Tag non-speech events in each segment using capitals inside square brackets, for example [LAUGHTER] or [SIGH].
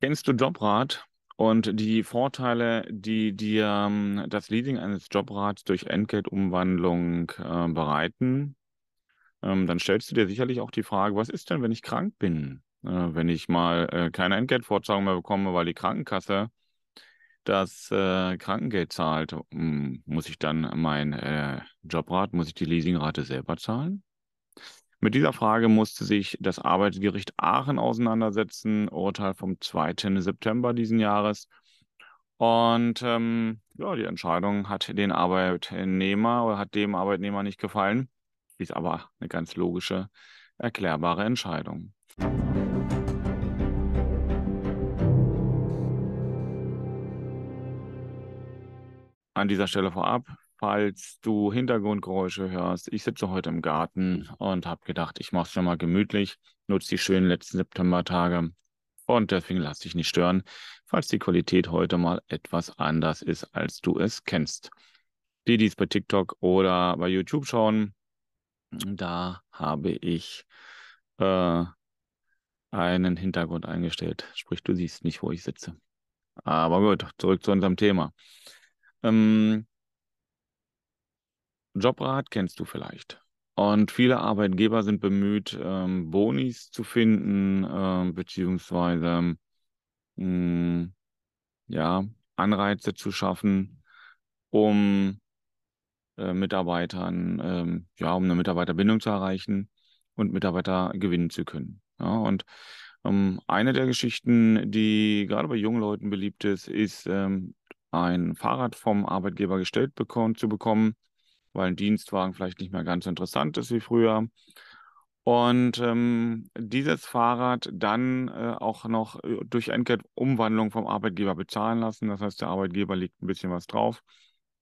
Kennst du Jobrat und die Vorteile, die dir ähm, das Leasing eines Jobrats durch Entgeltumwandlung äh, bereiten? Ähm, dann stellst du dir sicherlich auch die Frage, was ist denn, wenn ich krank bin? Äh, wenn ich mal äh, keine Entgeltfortzahlung mehr bekomme, weil die Krankenkasse das äh, Krankengeld zahlt, muss ich dann mein äh, Jobrat, muss ich die Leasingrate selber zahlen? Mit dieser Frage musste sich das Arbeitsgericht Aachen auseinandersetzen, Urteil vom 2. September diesen Jahres. Und ähm, ja, die Entscheidung hat den Arbeitnehmer oder hat dem Arbeitnehmer nicht gefallen. Ist aber eine ganz logische, erklärbare Entscheidung. An dieser Stelle vorab, falls du Hintergrundgeräusche hörst, ich sitze heute im Garten und habe gedacht, ich mache es schon mal gemütlich, nutze die schönen letzten Septembertage und deswegen lass dich nicht stören, falls die Qualität heute mal etwas anders ist, als du es kennst. Die, die es bei TikTok oder bei YouTube schauen, da habe ich äh, einen Hintergrund eingestellt. Sprich, du siehst nicht, wo ich sitze. Aber gut, zurück zu unserem Thema. Ähm, Jobrat kennst du vielleicht. Und viele Arbeitgeber sind bemüht, ähm, Bonis zu finden, äh, beziehungsweise mh, hm, ja, Anreize zu schaffen, um äh, Mitarbeitern, ähm, ja, um eine Mitarbeiterbindung zu erreichen und Mitarbeiter gewinnen zu können. Ja, und ähm, eine der Geschichten, die gerade bei jungen Leuten beliebt ist, ist ähm, ein Fahrrad vom Arbeitgeber gestellt bekommen, zu bekommen, weil ein Dienstwagen vielleicht nicht mehr ganz interessant ist wie früher. Und ähm, dieses Fahrrad dann äh, auch noch äh, durch Entgeltumwandlung vom Arbeitgeber bezahlen lassen. Das heißt, der Arbeitgeber legt ein bisschen was drauf,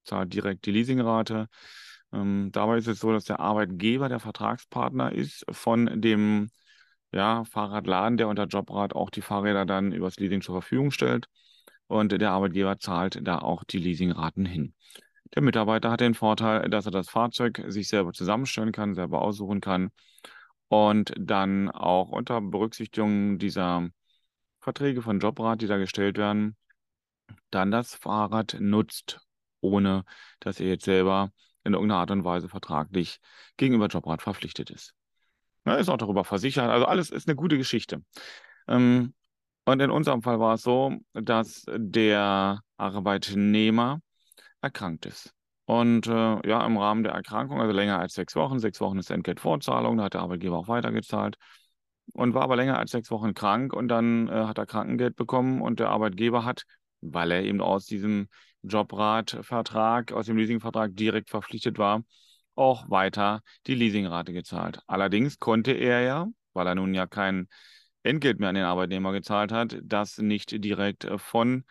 zahlt direkt die Leasingrate. Ähm, dabei ist es so, dass der Arbeitgeber der Vertragspartner ist von dem ja, Fahrradladen, der unter Jobrat auch die Fahrräder dann übers Leasing zur Verfügung stellt. Und der Arbeitgeber zahlt da auch die Leasingraten hin. Der Mitarbeiter hat den Vorteil, dass er das Fahrzeug sich selber zusammenstellen kann, selber aussuchen kann und dann auch unter Berücksichtigung dieser Verträge von Jobrat, die da gestellt werden, dann das Fahrrad nutzt, ohne dass er jetzt selber in irgendeiner Art und Weise vertraglich gegenüber Jobrat verpflichtet ist. Er ist auch darüber versichert. Also alles ist eine gute Geschichte. Ähm, und in unserem Fall war es so, dass der Arbeitnehmer erkrankt ist. Und äh, ja, im Rahmen der Erkrankung, also länger als sechs Wochen, sechs Wochen ist Entgeltvorzahlung, da hat der Arbeitgeber auch weitergezahlt und war aber länger als sechs Wochen krank und dann äh, hat er Krankengeld bekommen und der Arbeitgeber hat, weil er eben aus diesem Jobratvertrag, aus dem Leasingvertrag direkt verpflichtet war, auch weiter die Leasingrate gezahlt. Allerdings konnte er ja, weil er nun ja kein Entgelt mehr an den Arbeitnehmer gezahlt hat, das nicht direkt von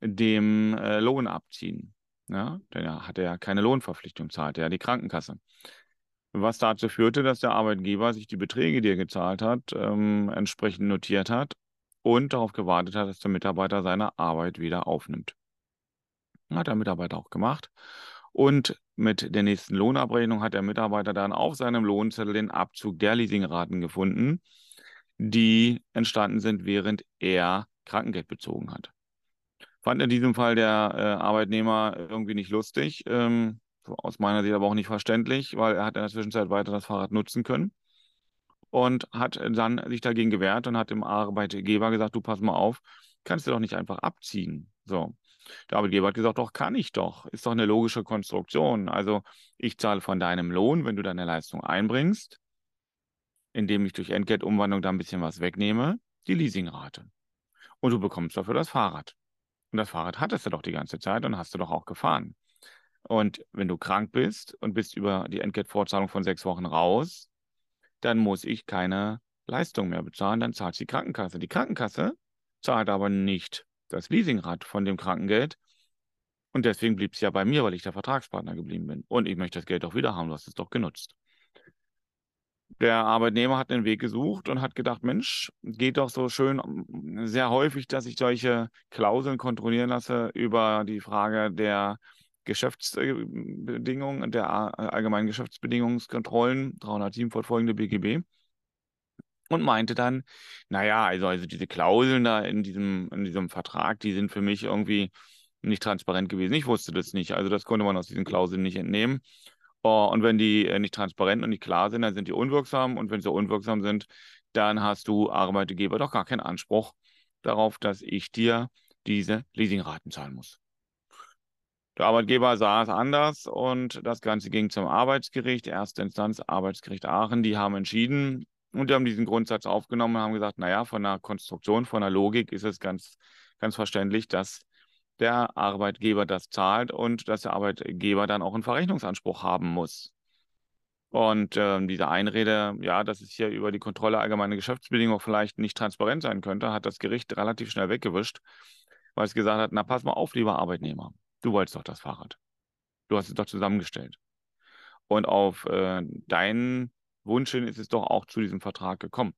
dem äh, Lohn abziehen. Ja, denn er hatte ja keine Lohnverpflichtung, zahlte ja die Krankenkasse. Was dazu führte, dass der Arbeitgeber sich die Beträge, die er gezahlt hat, ähm, entsprechend notiert hat und darauf gewartet hat, dass der Mitarbeiter seine Arbeit wieder aufnimmt. Hat der Mitarbeiter auch gemacht. Und mit der nächsten Lohnabrechnung hat der Mitarbeiter dann auf seinem Lohnzettel den Abzug der Leasingraten gefunden, die entstanden sind, während er Krankengeld bezogen hat. Fand in diesem Fall der äh, Arbeitnehmer irgendwie nicht lustig, ähm, aus meiner Sicht aber auch nicht verständlich, weil er hat in der Zwischenzeit weiter das Fahrrad nutzen können und hat dann sich dagegen gewehrt und hat dem Arbeitgeber gesagt, du pass mal auf, kannst du doch nicht einfach abziehen. So. Der Arbeitgeber hat gesagt, doch, kann ich doch. Ist doch eine logische Konstruktion. Also ich zahle von deinem Lohn, wenn du deine Leistung einbringst, indem ich durch Entgeltumwandlung da ein bisschen was wegnehme, die Leasingrate. Und du bekommst dafür das Fahrrad. Und das Fahrrad hattest du doch die ganze Zeit und hast du doch auch gefahren. Und wenn du krank bist und bist über die Entgeltvorzahlung von sechs Wochen raus, dann muss ich keine Leistung mehr bezahlen, dann zahlt die Krankenkasse. Die Krankenkasse zahlt aber nicht das Leasingrad von dem Krankengeld. Und deswegen blieb es ja bei mir, weil ich der Vertragspartner geblieben bin. Und ich möchte das Geld doch wieder haben, du hast es doch genutzt. Der Arbeitnehmer hat einen Weg gesucht und hat gedacht, Mensch, geht doch so schön sehr häufig, dass ich solche Klauseln kontrollieren lasse über die Frage der Geschäftsbedingungen, der allgemeinen Geschäftsbedingungskontrollen, 307 fortfolgende BGB. und meinte dann, naja, also, also diese Klauseln da in diesem, in diesem Vertrag, die sind für mich irgendwie nicht transparent gewesen. Ich wusste das nicht. Also das konnte man aus diesen Klauseln nicht entnehmen. Oh, und wenn die äh, nicht transparent und nicht klar sind, dann sind die unwirksam. Und wenn sie unwirksam sind, dann hast du Arbeitgeber doch gar keinen Anspruch darauf, dass ich dir diese Leasingraten zahlen muss. Der Arbeitgeber sah es anders und das Ganze ging zum Arbeitsgericht, erste Instanz Arbeitsgericht Aachen. Die haben entschieden und die haben diesen Grundsatz aufgenommen und haben gesagt, naja, von der Konstruktion, von der Logik ist es ganz, ganz verständlich, dass der Arbeitgeber das zahlt und dass der Arbeitgeber dann auch einen Verrechnungsanspruch haben muss. Und äh, diese Einrede, ja, dass es hier über die Kontrolle allgemeiner Geschäftsbedingungen vielleicht nicht transparent sein könnte, hat das Gericht relativ schnell weggewischt, weil es gesagt hat, na pass mal auf, lieber Arbeitnehmer, du wolltest doch das Fahrrad. Du hast es doch zusammengestellt. Und auf äh, deinen Wunsch hin ist es doch auch zu diesem Vertrag gekommen.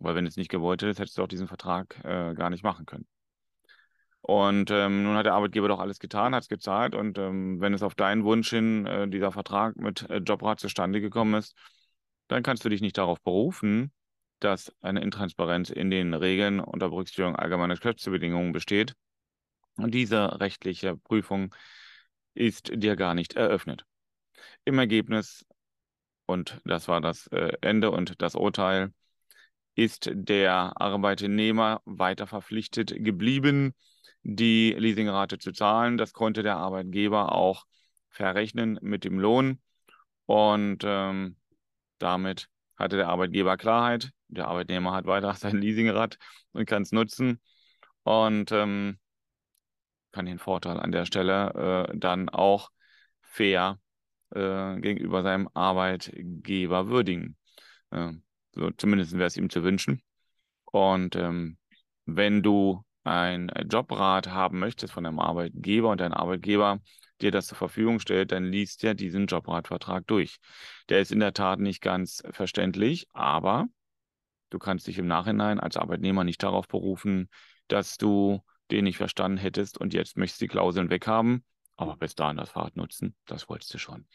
Weil wenn es nicht gewollt hättest, hättest du auch diesen Vertrag äh, gar nicht machen können. Und ähm, nun hat der Arbeitgeber doch alles getan, hat es gezahlt. Und ähm, wenn es auf deinen Wunsch hin äh, dieser Vertrag mit äh, Jobrat zustande gekommen ist, dann kannst du dich nicht darauf berufen, dass eine Intransparenz in den Regeln unter Berücksichtigung allgemeiner Geschäftsbedingungen besteht. Und diese rechtliche Prüfung ist dir gar nicht eröffnet. Im Ergebnis, und das war das äh, Ende und das Urteil, ist der Arbeitnehmer weiter verpflichtet geblieben, die Leasingrate zu zahlen. Das konnte der Arbeitgeber auch verrechnen mit dem Lohn. Und ähm, damit hatte der Arbeitgeber Klarheit. Der Arbeitnehmer hat weiter [LAUGHS] sein Leasingrad und kann es nutzen. Und ähm, kann den Vorteil an der Stelle äh, dann auch fair äh, gegenüber seinem Arbeitgeber würdigen. Äh, so, zumindest wäre es ihm zu wünschen. Und ähm, wenn du ein Jobrat haben möchtest von deinem Arbeitgeber und dein Arbeitgeber dir das zur Verfügung stellt, dann liest ja diesen Jobratvertrag durch. Der ist in der Tat nicht ganz verständlich, aber du kannst dich im Nachhinein als Arbeitnehmer nicht darauf berufen, dass du den nicht verstanden hättest und jetzt möchtest die Klauseln weghaben, aber bis dahin das Fahrrad nutzen, das wolltest du schon.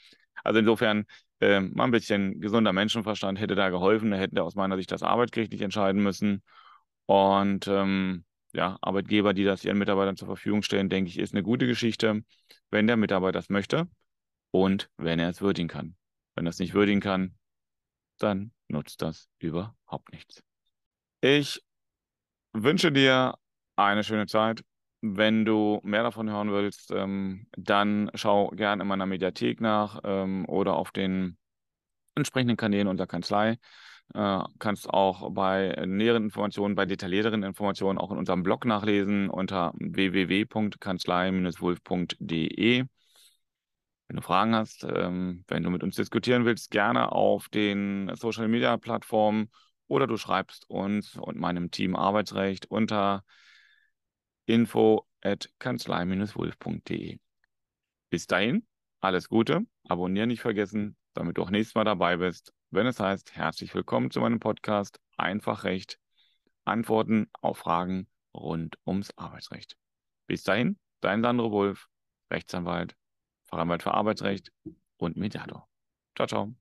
Also insofern, äh, mal ein bisschen gesunder Menschenverstand hätte da geholfen, da hätte aus meiner Sicht das Arbeitsgericht nicht entscheiden müssen. Und ähm, ja, Arbeitgeber, die das ihren Mitarbeitern zur Verfügung stellen, denke ich, ist eine gute Geschichte, wenn der Mitarbeiter das möchte und wenn er es würdigen kann. Wenn er es nicht würdigen kann, dann nutzt das überhaupt nichts. Ich wünsche dir eine schöne Zeit. Wenn du mehr davon hören willst, ähm, dann schau gerne in meiner Mediathek nach ähm, oder auf den entsprechenden Kanälen unserer Kanzlei. Äh, kannst auch bei näheren Informationen, bei detaillierteren Informationen auch in unserem Blog nachlesen unter www.kanzlei-wulf.de. Wenn du Fragen hast, ähm, wenn du mit uns diskutieren willst, gerne auf den Social Media Plattformen oder du schreibst uns und meinem Team Arbeitsrecht unter info at kanzlei-wulf.de. Bis dahin, alles Gute, abonnieren nicht vergessen, damit du auch nächstes Mal dabei bist wenn es heißt, herzlich willkommen zu meinem Podcast Einfach Recht, Antworten auf Fragen rund ums Arbeitsrecht. Bis dahin, dein Sandro Wolf, Rechtsanwalt, Fachanwalt für Arbeitsrecht und Mediator. Ciao, ciao.